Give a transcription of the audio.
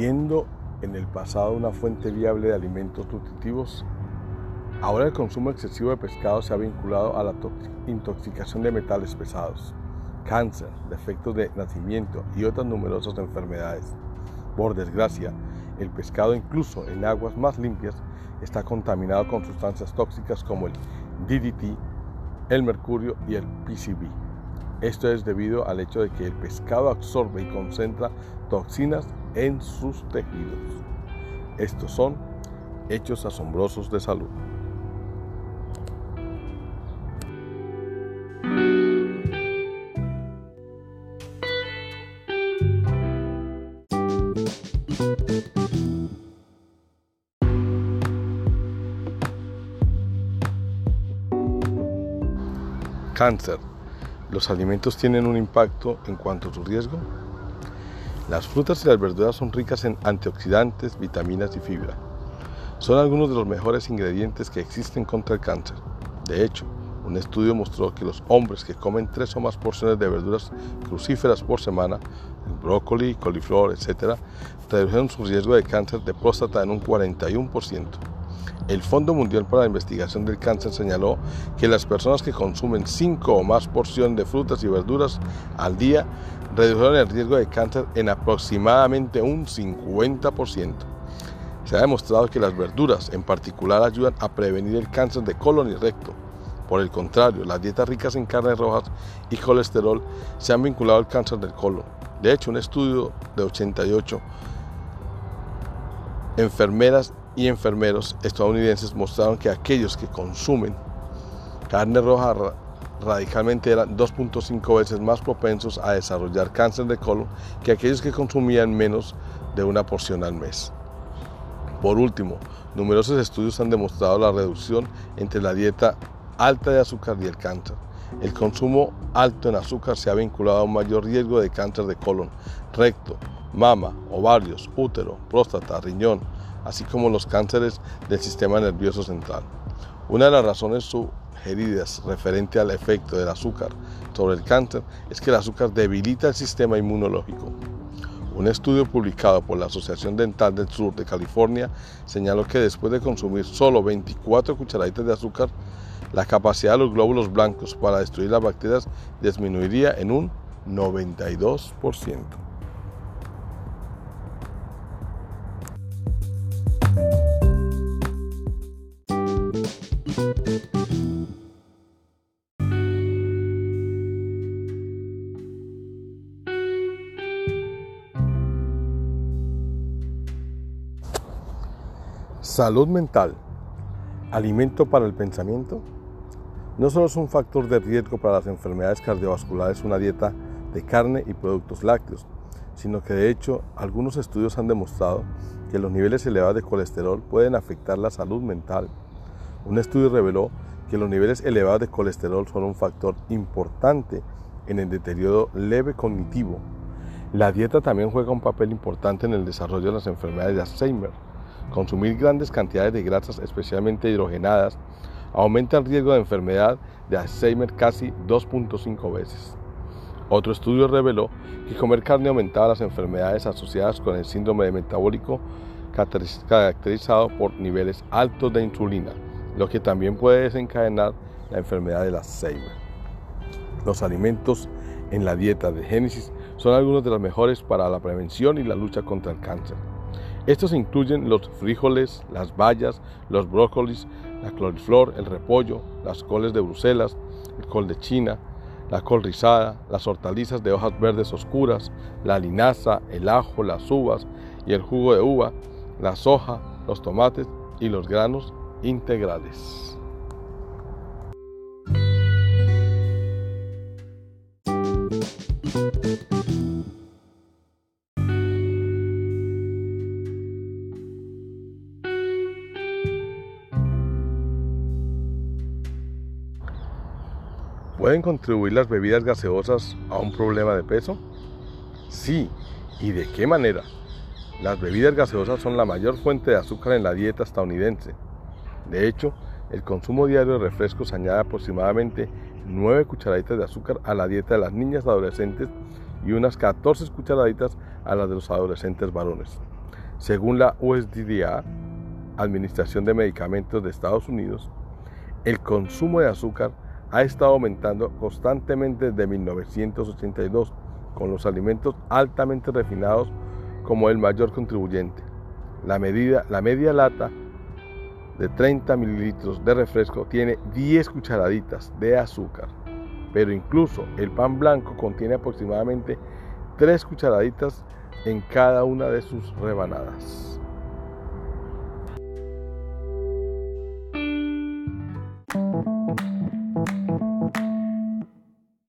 Siendo en el pasado una fuente viable de alimentos nutritivos, ahora el consumo excesivo de pescado se ha vinculado a la intoxicación de metales pesados, cáncer, defectos de nacimiento y otras numerosas enfermedades. Por desgracia, el pescado incluso en aguas más limpias está contaminado con sustancias tóxicas como el DDT, el mercurio y el PCB. Esto es debido al hecho de que el pescado absorbe y concentra toxinas en sus tejidos. Estos son hechos asombrosos de salud. Cáncer. ¿Los alimentos tienen un impacto en cuanto a su riesgo? Las frutas y las verduras son ricas en antioxidantes, vitaminas y fibra. Son algunos de los mejores ingredientes que existen contra el cáncer. De hecho, un estudio mostró que los hombres que comen tres o más porciones de verduras crucíferas por semana, brócoli, coliflor, etc., redujeron su riesgo de cáncer de próstata en un 41%. El Fondo Mundial para la Investigación del Cáncer señaló que las personas que consumen 5 o más porciones de frutas y verduras al día redujeron el riesgo de cáncer en aproximadamente un 50%. Se ha demostrado que las verduras en particular ayudan a prevenir el cáncer de colon y recto. Por el contrario, las dietas ricas en carnes rojas y colesterol se han vinculado al cáncer del colon. De hecho, un estudio de 88 enfermeras y enfermeros estadounidenses mostraron que aquellos que consumen carne roja radicalmente eran 2.5 veces más propensos a desarrollar cáncer de colon que aquellos que consumían menos de una porción al mes. Por último, numerosos estudios han demostrado la reducción entre la dieta alta de azúcar y el cáncer. El consumo alto en azúcar se ha vinculado a un mayor riesgo de cáncer de colon, recto, mama, ovarios, útero, próstata, riñón, así como los cánceres del sistema nervioso central. Una de las razones sugeridas referente al efecto del azúcar sobre el cáncer es que el azúcar debilita el sistema inmunológico. Un estudio publicado por la Asociación Dental del Sur de California señaló que después de consumir solo 24 cucharaditas de azúcar, la capacidad de los glóbulos blancos para destruir las bacterias disminuiría en un 92%. Salud mental. Alimento para el pensamiento. No solo es un factor de riesgo para las enfermedades cardiovasculares una dieta de carne y productos lácteos, sino que de hecho algunos estudios han demostrado que los niveles elevados de colesterol pueden afectar la salud mental. Un estudio reveló que los niveles elevados de colesterol son un factor importante en el deterioro leve cognitivo. La dieta también juega un papel importante en el desarrollo de las enfermedades de Alzheimer Consumir grandes cantidades de grasas, especialmente hidrogenadas, aumenta el riesgo de enfermedad de Alzheimer casi 2.5 veces. Otro estudio reveló que comer carne aumentaba las enfermedades asociadas con el síndrome metabólico caracterizado por niveles altos de insulina, lo que también puede desencadenar la enfermedad de Alzheimer. Los alimentos en la dieta de Génesis son algunos de los mejores para la prevención y la lucha contra el cáncer. Estos incluyen los frijoles, las bayas, los brócolis, la coliflor, el repollo, las coles de Bruselas, el col de China, la col rizada, las hortalizas de hojas verdes oscuras, la linaza, el ajo, las uvas y el jugo de uva, la soja, los tomates y los granos integrales. ¿Pueden contribuir las bebidas gaseosas a un problema de peso? Sí, ¿y de qué manera? Las bebidas gaseosas son la mayor fuente de azúcar en la dieta estadounidense. De hecho, el consumo diario de refrescos añade aproximadamente 9 cucharaditas de azúcar a la dieta de las niñas adolescentes y unas 14 cucharaditas a las de los adolescentes varones. Según la USDA, Administración de Medicamentos de Estados Unidos, el consumo de azúcar ha estado aumentando constantemente desde 1982, con los alimentos altamente refinados como el mayor contribuyente. La, medida, la media lata de 30 mililitros de refresco tiene 10 cucharaditas de azúcar, pero incluso el pan blanco contiene aproximadamente 3 cucharaditas en cada una de sus rebanadas.